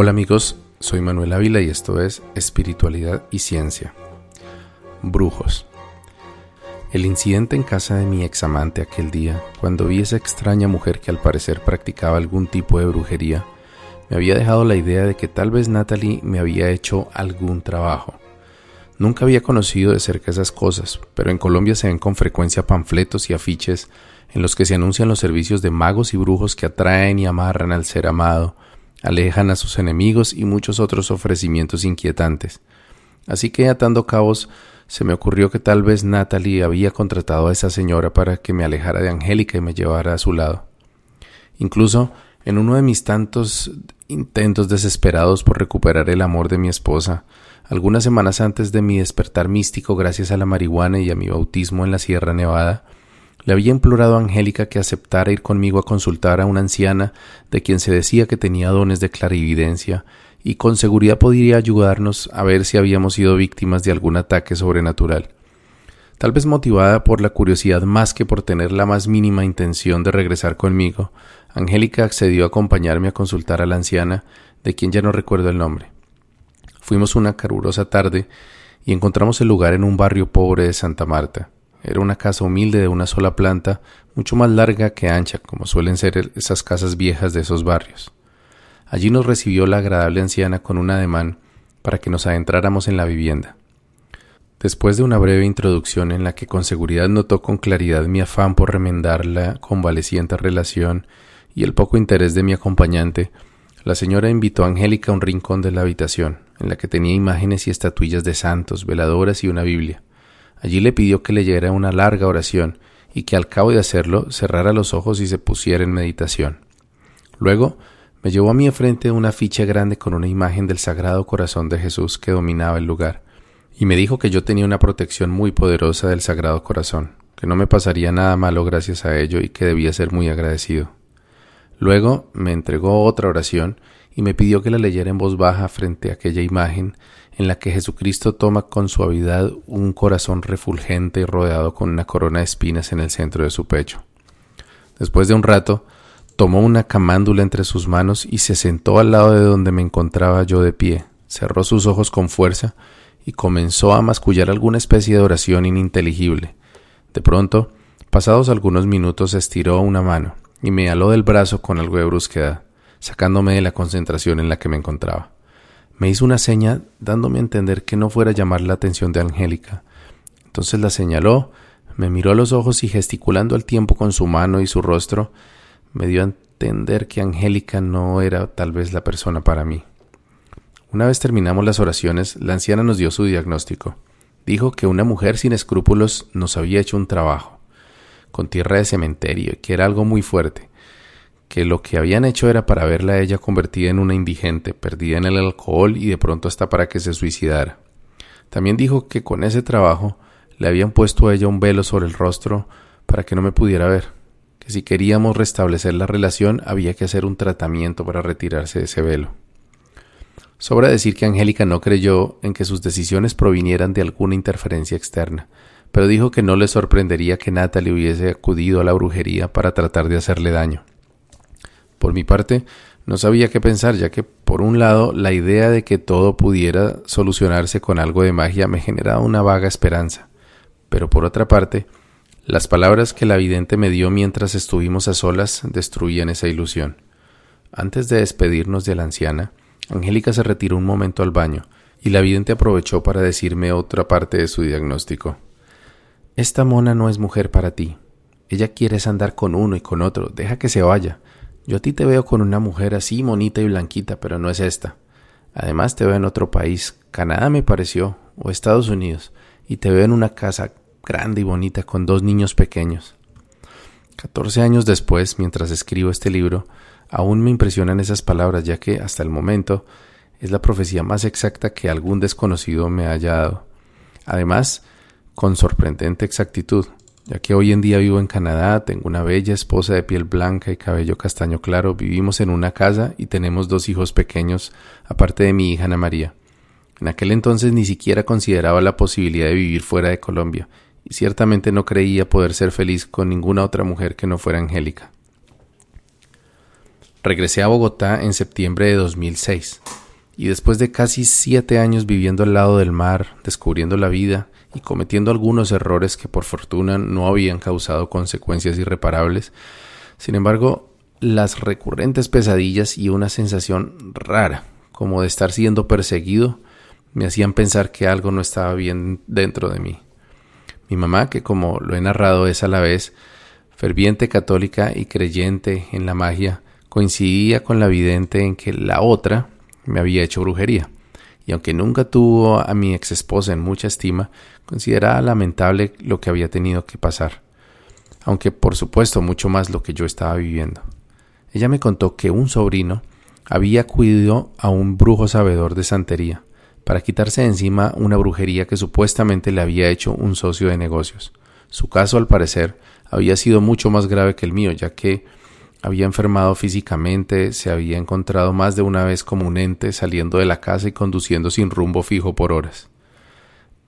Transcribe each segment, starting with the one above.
Hola amigos, soy Manuel Ávila y esto es Espiritualidad y Ciencia. Brujos. El incidente en casa de mi examante aquel día, cuando vi esa extraña mujer que al parecer practicaba algún tipo de brujería, me había dejado la idea de que tal vez Natalie me había hecho algún trabajo. Nunca había conocido de cerca esas cosas, pero en Colombia se ven con frecuencia panfletos y afiches en los que se anuncian los servicios de magos y brujos que atraen y amarran al ser amado, alejan a sus enemigos y muchos otros ofrecimientos inquietantes. Así que atando cabos, se me ocurrió que tal vez Natalie había contratado a esa señora para que me alejara de Angélica y me llevara a su lado. Incluso, en uno de mis tantos intentos desesperados por recuperar el amor de mi esposa, algunas semanas antes de mi despertar místico gracias a la marihuana y a mi bautismo en la Sierra Nevada, le había implorado a Angélica que aceptara ir conmigo a consultar a una anciana de quien se decía que tenía dones de clarividencia y con seguridad podría ayudarnos a ver si habíamos sido víctimas de algún ataque sobrenatural. Tal vez motivada por la curiosidad más que por tener la más mínima intención de regresar conmigo, Angélica accedió a acompañarme a consultar a la anciana, de quien ya no recuerdo el nombre. Fuimos una carurosa tarde y encontramos el lugar en un barrio pobre de Santa Marta. Era una casa humilde de una sola planta, mucho más larga que ancha, como suelen ser esas casas viejas de esos barrios. Allí nos recibió la agradable anciana con un ademán para que nos adentráramos en la vivienda. Después de una breve introducción en la que con seguridad notó con claridad mi afán por remendar la convaleciente relación y el poco interés de mi acompañante, la señora invitó a Angélica a un rincón de la habitación, en la que tenía imágenes y estatuillas de santos, veladoras y una Biblia. Allí le pidió que leyera una larga oración y que al cabo de hacerlo cerrara los ojos y se pusiera en meditación. Luego me llevó a mi frente una ficha grande con una imagen del Sagrado Corazón de Jesús que dominaba el lugar, y me dijo que yo tenía una protección muy poderosa del Sagrado Corazón, que no me pasaría nada malo gracias a ello y que debía ser muy agradecido. Luego me entregó otra oración y me pidió que la leyera en voz baja frente a aquella imagen en la que Jesucristo toma con suavidad un corazón refulgente y rodeado con una corona de espinas en el centro de su pecho. Después de un rato, tomó una camándula entre sus manos y se sentó al lado de donde me encontraba yo de pie, cerró sus ojos con fuerza y comenzó a mascullar alguna especie de oración ininteligible. De pronto, pasados algunos minutos, estiró una mano y me aló del brazo con algo de brusquedad, sacándome de la concentración en la que me encontraba. Me hizo una seña dándome a entender que no fuera a llamar la atención de Angélica. Entonces la señaló, me miró a los ojos y gesticulando al tiempo con su mano y su rostro, me dio a entender que Angélica no era tal vez la persona para mí. Una vez terminamos las oraciones, la anciana nos dio su diagnóstico. Dijo que una mujer sin escrúpulos nos había hecho un trabajo, con tierra de cementerio, que era algo muy fuerte, que lo que habían hecho era para verla a ella convertida en una indigente, perdida en el alcohol y de pronto hasta para que se suicidara. También dijo que con ese trabajo le habían puesto a ella un velo sobre el rostro para que no me pudiera ver, que si queríamos restablecer la relación había que hacer un tratamiento para retirarse de ese velo. Sobra decir que Angélica no creyó en que sus decisiones provinieran de alguna interferencia externa, pero dijo que no le sorprendería que Natalie hubiese acudido a la brujería para tratar de hacerle daño. Por mi parte, no sabía qué pensar, ya que, por un lado, la idea de que todo pudiera solucionarse con algo de magia me generaba una vaga esperanza. Pero por otra parte, las palabras que la vidente me dio mientras estuvimos a solas destruían esa ilusión. Antes de despedirnos de la anciana, Angélica se retiró un momento al baño, y la vidente aprovechó para decirme otra parte de su diagnóstico. Esta mona no es mujer para ti. Ella quiere andar con uno y con otro. Deja que se vaya. Yo a ti te veo con una mujer así bonita y blanquita, pero no es esta. Además te veo en otro país, Canadá me pareció, o Estados Unidos, y te veo en una casa grande y bonita con dos niños pequeños. Catorce años después, mientras escribo este libro, aún me impresionan esas palabras, ya que hasta el momento es la profecía más exacta que algún desconocido me haya dado. Además, con sorprendente exactitud, ya que hoy en día vivo en Canadá, tengo una bella esposa de piel blanca y cabello castaño claro, vivimos en una casa y tenemos dos hijos pequeños, aparte de mi hija Ana María. En aquel entonces ni siquiera consideraba la posibilidad de vivir fuera de Colombia, y ciertamente no creía poder ser feliz con ninguna otra mujer que no fuera Angélica. Regresé a Bogotá en septiembre de 2006 y después de casi siete años viviendo al lado del mar, descubriendo la vida y cometiendo algunos errores que por fortuna no habían causado consecuencias irreparables, sin embargo, las recurrentes pesadillas y una sensación rara, como de estar siendo perseguido, me hacían pensar que algo no estaba bien dentro de mí. Mi mamá, que como lo he narrado es a la vez ferviente católica y creyente en la magia, coincidía con la vidente en que la otra me había hecho brujería, y aunque nunca tuvo a mi ex esposa en mucha estima, consideraba lamentable lo que había tenido que pasar, aunque por supuesto mucho más lo que yo estaba viviendo. Ella me contó que un sobrino había acudido a un brujo sabedor de santería para quitarse de encima una brujería que supuestamente le había hecho un socio de negocios. Su caso, al parecer, había sido mucho más grave que el mío, ya que había enfermado físicamente, se había encontrado más de una vez como un ente saliendo de la casa y conduciendo sin rumbo fijo por horas.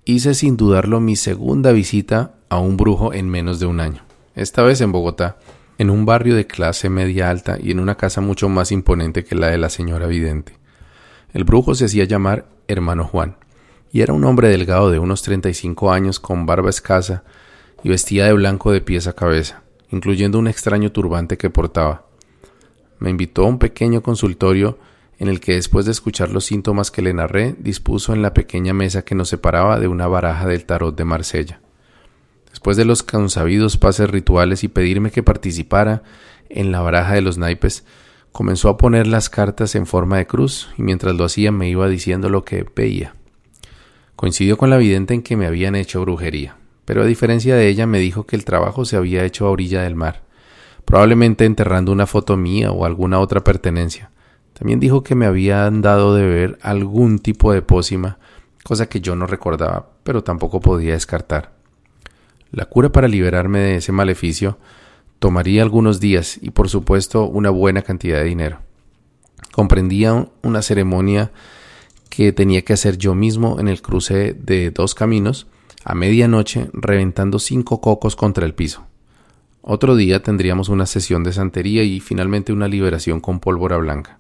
Hice sin dudarlo mi segunda visita a un brujo en menos de un año, esta vez en Bogotá, en un barrio de clase media alta y en una casa mucho más imponente que la de la señora Vidente. El brujo se hacía llamar hermano Juan, y era un hombre delgado de unos treinta y cinco años con barba escasa y vestía de blanco de pies a cabeza incluyendo un extraño turbante que portaba. Me invitó a un pequeño consultorio en el que después de escuchar los síntomas que le narré, dispuso en la pequeña mesa que nos separaba de una baraja del tarot de Marsella. Después de los consabidos pases rituales y pedirme que participara en la baraja de los naipes, comenzó a poner las cartas en forma de cruz y mientras lo hacía me iba diciendo lo que veía. Coincidió con la vidente en que me habían hecho brujería pero a diferencia de ella me dijo que el trabajo se había hecho a orilla del mar, probablemente enterrando una foto mía o alguna otra pertenencia. También dijo que me habían dado de beber algún tipo de pócima, cosa que yo no recordaba, pero tampoco podía descartar. La cura para liberarme de ese maleficio tomaría algunos días y por supuesto una buena cantidad de dinero. Comprendía una ceremonia que tenía que hacer yo mismo en el cruce de dos caminos, a medianoche reventando cinco cocos contra el piso. Otro día tendríamos una sesión de santería y finalmente una liberación con pólvora blanca.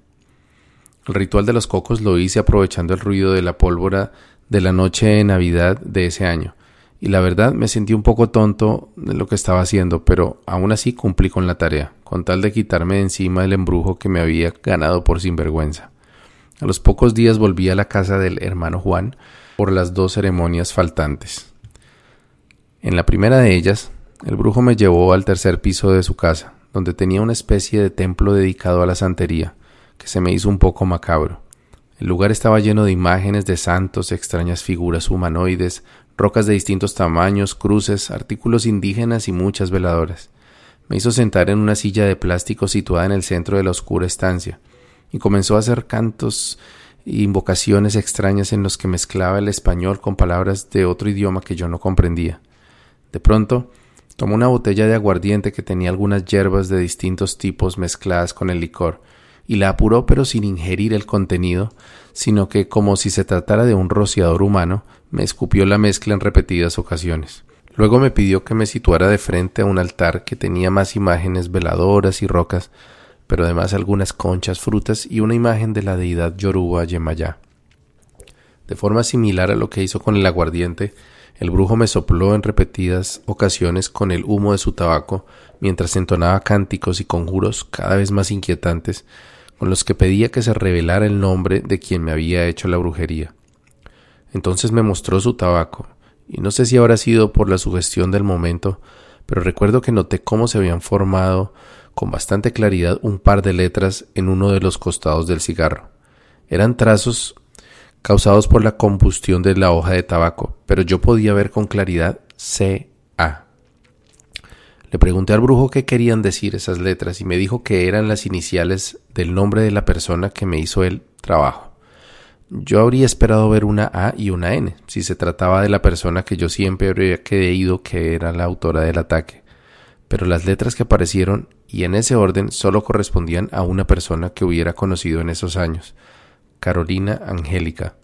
El ritual de los cocos lo hice aprovechando el ruido de la pólvora de la noche de Navidad de ese año, y la verdad me sentí un poco tonto de lo que estaba haciendo, pero aún así cumplí con la tarea, con tal de quitarme de encima el embrujo que me había ganado por sinvergüenza. A los pocos días volví a la casa del hermano Juan por las dos ceremonias faltantes. En la primera de ellas, el brujo me llevó al tercer piso de su casa, donde tenía una especie de templo dedicado a la santería, que se me hizo un poco macabro. El lugar estaba lleno de imágenes de santos, extrañas figuras humanoides, rocas de distintos tamaños, cruces, artículos indígenas y muchas veladoras. Me hizo sentar en una silla de plástico situada en el centro de la oscura estancia, y comenzó a hacer cantos e invocaciones extrañas en los que mezclaba el español con palabras de otro idioma que yo no comprendía. De pronto, tomó una botella de aguardiente que tenía algunas hierbas de distintos tipos mezcladas con el licor, y la apuró pero sin ingerir el contenido, sino que, como si se tratara de un rociador humano, me escupió la mezcla en repetidas ocasiones. Luego me pidió que me situara de frente a un altar que tenía más imágenes veladoras y rocas, pero además algunas conchas, frutas y una imagen de la deidad Yoruba Yemayá. De forma similar a lo que hizo con el aguardiente, el brujo me sopló en repetidas ocasiones con el humo de su tabaco mientras entonaba cánticos y conjuros cada vez más inquietantes con los que pedía que se revelara el nombre de quien me había hecho la brujería. Entonces me mostró su tabaco, y no sé si habrá sido por la sugestión del momento, pero recuerdo que noté cómo se habían formado con bastante claridad un par de letras en uno de los costados del cigarro. Eran trazos causados por la combustión de la hoja de tabaco, pero yo podía ver con claridad C.A. Le pregunté al brujo qué querían decir esas letras y me dijo que eran las iniciales del nombre de la persona que me hizo el trabajo. Yo habría esperado ver una A y una N, si se trataba de la persona que yo siempre habría creído que era la autora del ataque, pero las letras que aparecieron y en ese orden solo correspondían a una persona que hubiera conocido en esos años, Carolina Angélica.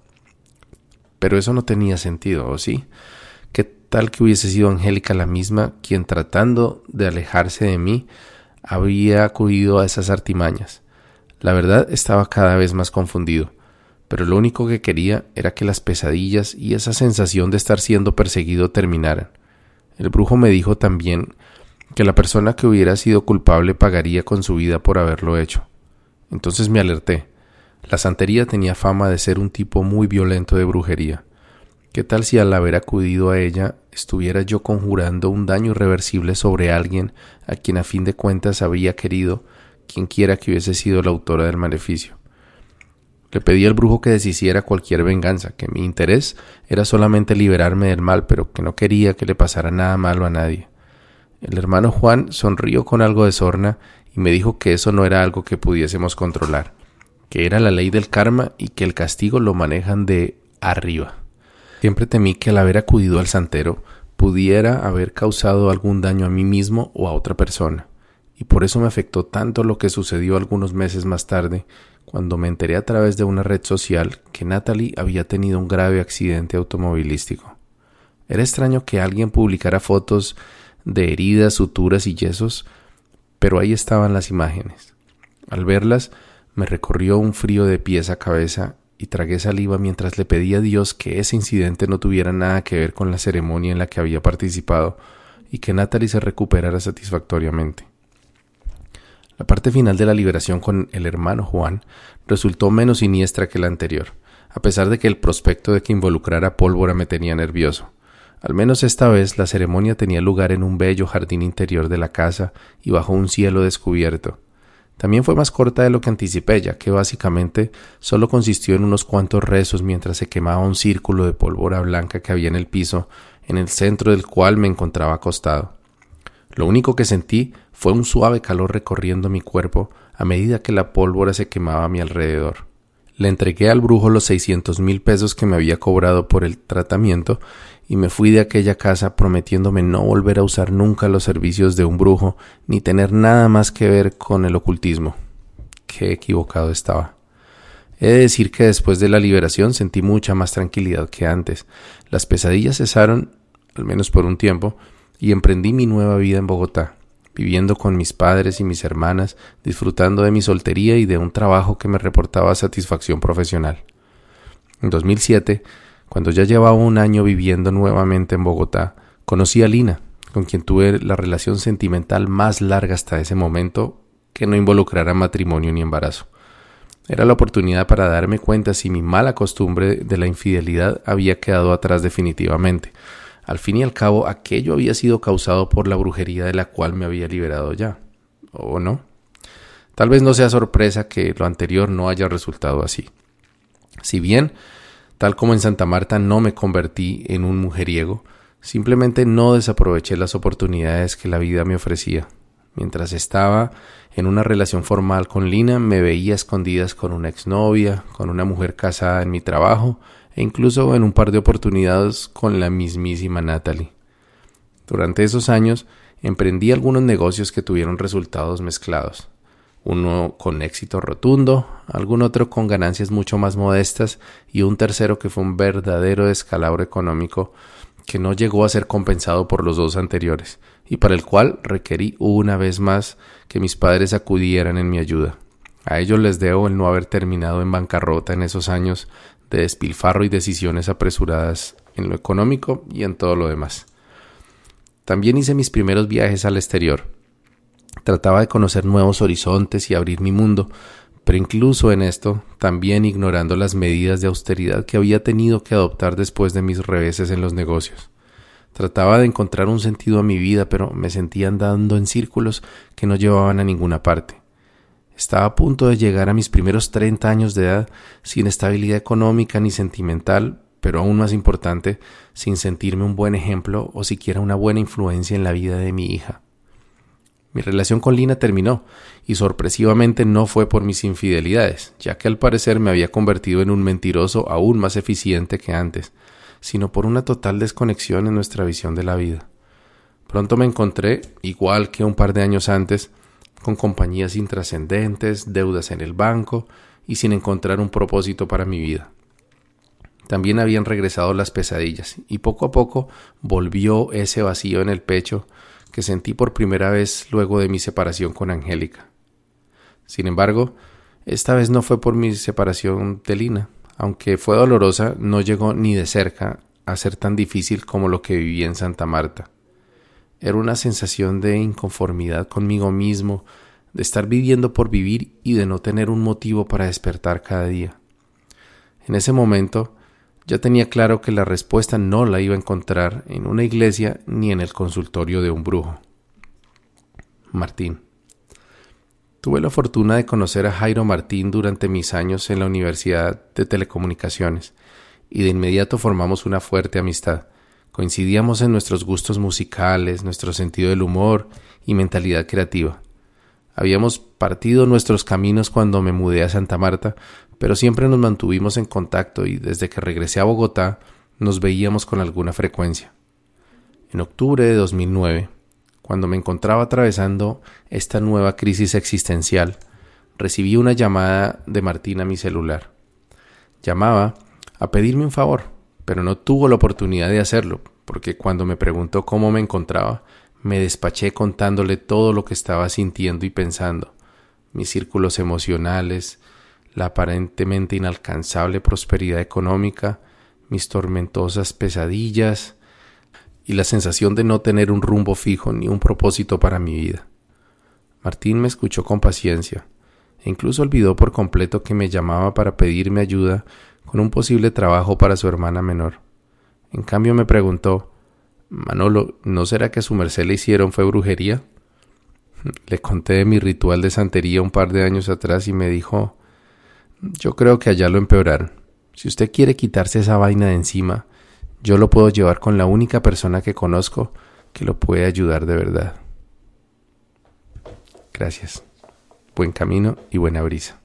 Pero eso no tenía sentido, ¿o sí? ¿Qué tal que hubiese sido Angélica la misma quien tratando de alejarse de mí había acudido a esas artimañas? La verdad estaba cada vez más confundido, pero lo único que quería era que las pesadillas y esa sensación de estar siendo perseguido terminaran. El brujo me dijo también que la persona que hubiera sido culpable pagaría con su vida por haberlo hecho. Entonces me alerté. La santería tenía fama de ser un tipo muy violento de brujería. ¿Qué tal si al haber acudido a ella estuviera yo conjurando un daño irreversible sobre alguien a quien a fin de cuentas había querido, quien quiera que hubiese sido la autora del maleficio? Le pedí al brujo que deshiciera cualquier venganza, que mi interés era solamente liberarme del mal, pero que no quería que le pasara nada malo a nadie. El hermano Juan sonrió con algo de sorna y me dijo que eso no era algo que pudiésemos controlar, que era la ley del karma y que el castigo lo manejan de arriba. Siempre temí que al haber acudido al santero pudiera haber causado algún daño a mí mismo o a otra persona, y por eso me afectó tanto lo que sucedió algunos meses más tarde, cuando me enteré a través de una red social que Natalie había tenido un grave accidente automovilístico. Era extraño que alguien publicara fotos de heridas, suturas y yesos, pero ahí estaban las imágenes. Al verlas, me recorrió un frío de pies a cabeza y tragué saliva mientras le pedía a Dios que ese incidente no tuviera nada que ver con la ceremonia en la que había participado y que Natalie se recuperara satisfactoriamente. La parte final de la liberación con el hermano Juan resultó menos siniestra que la anterior, a pesar de que el prospecto de que involucrara pólvora me tenía nervioso. Al menos esta vez la ceremonia tenía lugar en un bello jardín interior de la casa y bajo un cielo descubierto. También fue más corta de lo que anticipé, ya que básicamente solo consistió en unos cuantos rezos mientras se quemaba un círculo de pólvora blanca que había en el piso, en el centro del cual me encontraba acostado. Lo único que sentí fue un suave calor recorriendo mi cuerpo a medida que la pólvora se quemaba a mi alrededor. Le entregué al brujo los seiscientos mil pesos que me había cobrado por el tratamiento y me fui de aquella casa prometiéndome no volver a usar nunca los servicios de un brujo ni tener nada más que ver con el ocultismo. Qué equivocado estaba. He de decir que después de la liberación sentí mucha más tranquilidad que antes. Las pesadillas cesaron, al menos por un tiempo, y emprendí mi nueva vida en Bogotá, viviendo con mis padres y mis hermanas, disfrutando de mi soltería y de un trabajo que me reportaba satisfacción profesional. En 2007, cuando ya llevaba un año viviendo nuevamente en Bogotá, conocí a Lina, con quien tuve la relación sentimental más larga hasta ese momento que no involucrara matrimonio ni embarazo. Era la oportunidad para darme cuenta si mi mala costumbre de la infidelidad había quedado atrás definitivamente, al fin y al cabo, aquello había sido causado por la brujería de la cual me había liberado ya. ¿O no? Tal vez no sea sorpresa que lo anterior no haya resultado así. Si bien, tal como en Santa Marta no me convertí en un mujeriego, simplemente no desaproveché las oportunidades que la vida me ofrecía. Mientras estaba en una relación formal con Lina, me veía escondidas con una exnovia, con una mujer casada en mi trabajo e incluso en un par de oportunidades con la mismísima Natalie. Durante esos años emprendí algunos negocios que tuvieron resultados mezclados, uno con éxito rotundo, algún otro con ganancias mucho más modestas y un tercero que fue un verdadero descalabro económico que no llegó a ser compensado por los dos anteriores y para el cual requerí una vez más que mis padres acudieran en mi ayuda. A ellos les debo el no haber terminado en bancarrota en esos años de despilfarro y decisiones apresuradas en lo económico y en todo lo demás. También hice mis primeros viajes al exterior. Trataba de conocer nuevos horizontes y abrir mi mundo, pero incluso en esto, también ignorando las medidas de austeridad que había tenido que adoptar después de mis reveses en los negocios. Trataba de encontrar un sentido a mi vida, pero me sentía andando en círculos que no llevaban a ninguna parte. Estaba a punto de llegar a mis primeros 30 años de edad sin estabilidad económica ni sentimental, pero aún más importante, sin sentirme un buen ejemplo o siquiera una buena influencia en la vida de mi hija. Mi relación con Lina terminó, y sorpresivamente no fue por mis infidelidades, ya que al parecer me había convertido en un mentiroso aún más eficiente que antes, sino por una total desconexión en nuestra visión de la vida. Pronto me encontré, igual que un par de años antes, con compañías intrascendentes, deudas en el banco y sin encontrar un propósito para mi vida. También habían regresado las pesadillas y poco a poco volvió ese vacío en el pecho que sentí por primera vez luego de mi separación con Angélica. Sin embargo, Esta vez no fue por mi separación de Lina. Aunque fue dolorosa, no llegó ni de cerca a ser tan difícil como lo que viví en Santa Marta. Era una sensación de inconformidad conmigo mismo, de estar viviendo por vivir y de no tener un motivo para despertar cada día. En ese momento ya tenía claro que la respuesta no la iba a encontrar en una iglesia ni en el consultorio de un brujo. Martín. Tuve la fortuna de conocer a Jairo Martín durante mis años en la Universidad de Telecomunicaciones y de inmediato formamos una fuerte amistad. Coincidíamos en nuestros gustos musicales, nuestro sentido del humor y mentalidad creativa. Habíamos partido nuestros caminos cuando me mudé a Santa Marta, pero siempre nos mantuvimos en contacto y desde que regresé a Bogotá nos veíamos con alguna frecuencia. En octubre de 2009, cuando me encontraba atravesando esta nueva crisis existencial, recibí una llamada de Martín a mi celular. Llamaba a pedirme un favor, pero no tuvo la oportunidad de hacerlo, porque cuando me preguntó cómo me encontraba, me despaché contándole todo lo que estaba sintiendo y pensando, mis círculos emocionales, la aparentemente inalcanzable prosperidad económica, mis tormentosas pesadillas y la sensación de no tener un rumbo fijo ni un propósito para mi vida. Martín me escuchó con paciencia e incluso olvidó por completo que me llamaba para pedirme ayuda con un posible trabajo para su hermana menor. En cambio me preguntó Manolo, ¿no será que a su merced le hicieron fue brujería? Le conté de mi ritual de santería un par de años atrás y me dijo Yo creo que allá lo empeoraron. Si usted quiere quitarse esa vaina de encima, yo lo puedo llevar con la única persona que conozco que lo puede ayudar de verdad. Gracias. Buen camino y buena brisa.